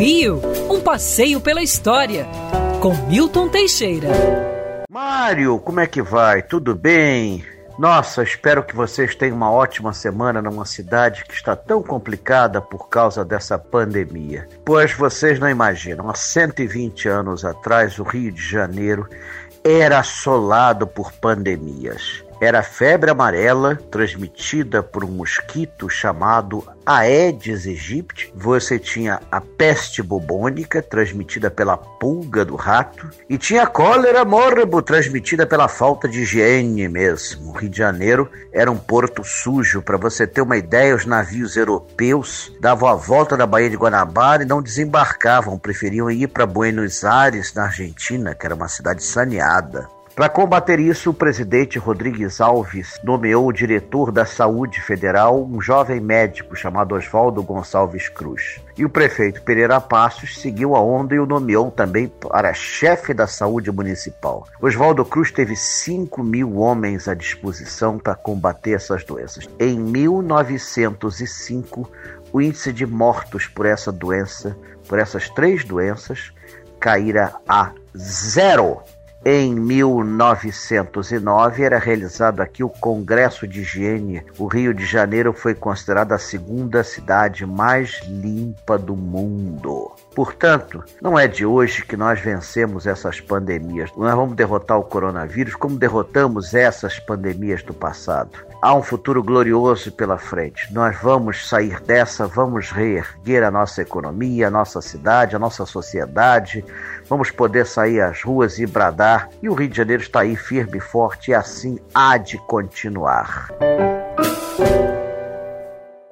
Rio, um passeio pela história, com Milton Teixeira. Mário, como é que vai? Tudo bem? Nossa, espero que vocês tenham uma ótima semana numa cidade que está tão complicada por causa dessa pandemia. Pois vocês não imaginam, há 120 anos atrás, o Rio de Janeiro era assolado por pandemias. Era febre amarela transmitida por um mosquito chamado Aedes aegypti. Você tinha a peste bubônica transmitida pela pulga do rato e tinha a cólera morbo transmitida pela falta de higiene mesmo. O Rio de Janeiro era um porto sujo. Para você ter uma ideia, os navios europeus davam a volta da Baía de Guanabara e não desembarcavam, preferiam ir para Buenos Aires, na Argentina, que era uma cidade saneada. Para combater isso, o presidente Rodrigues Alves nomeou o diretor da Saúde Federal, um jovem médico chamado Oswaldo Gonçalves Cruz. E o prefeito Pereira Passos seguiu a onda e o nomeou também para chefe da saúde municipal. Oswaldo Cruz teve 5 mil homens à disposição para combater essas doenças. Em 1905, o índice de mortos por essa doença, por essas três doenças, caíra a zero. Em 1909 era realizado aqui o Congresso de Higiene. O Rio de Janeiro foi considerada a segunda cidade mais limpa do mundo. Portanto, não é de hoje que nós vencemos essas pandemias. Nós vamos derrotar o coronavírus como derrotamos essas pandemias do passado. Há um futuro glorioso pela frente. Nós vamos sair dessa, vamos reerguer a nossa economia, a nossa cidade, a nossa sociedade. Vamos poder sair às ruas e bradar. E o Rio de Janeiro está aí firme e forte e assim há de continuar.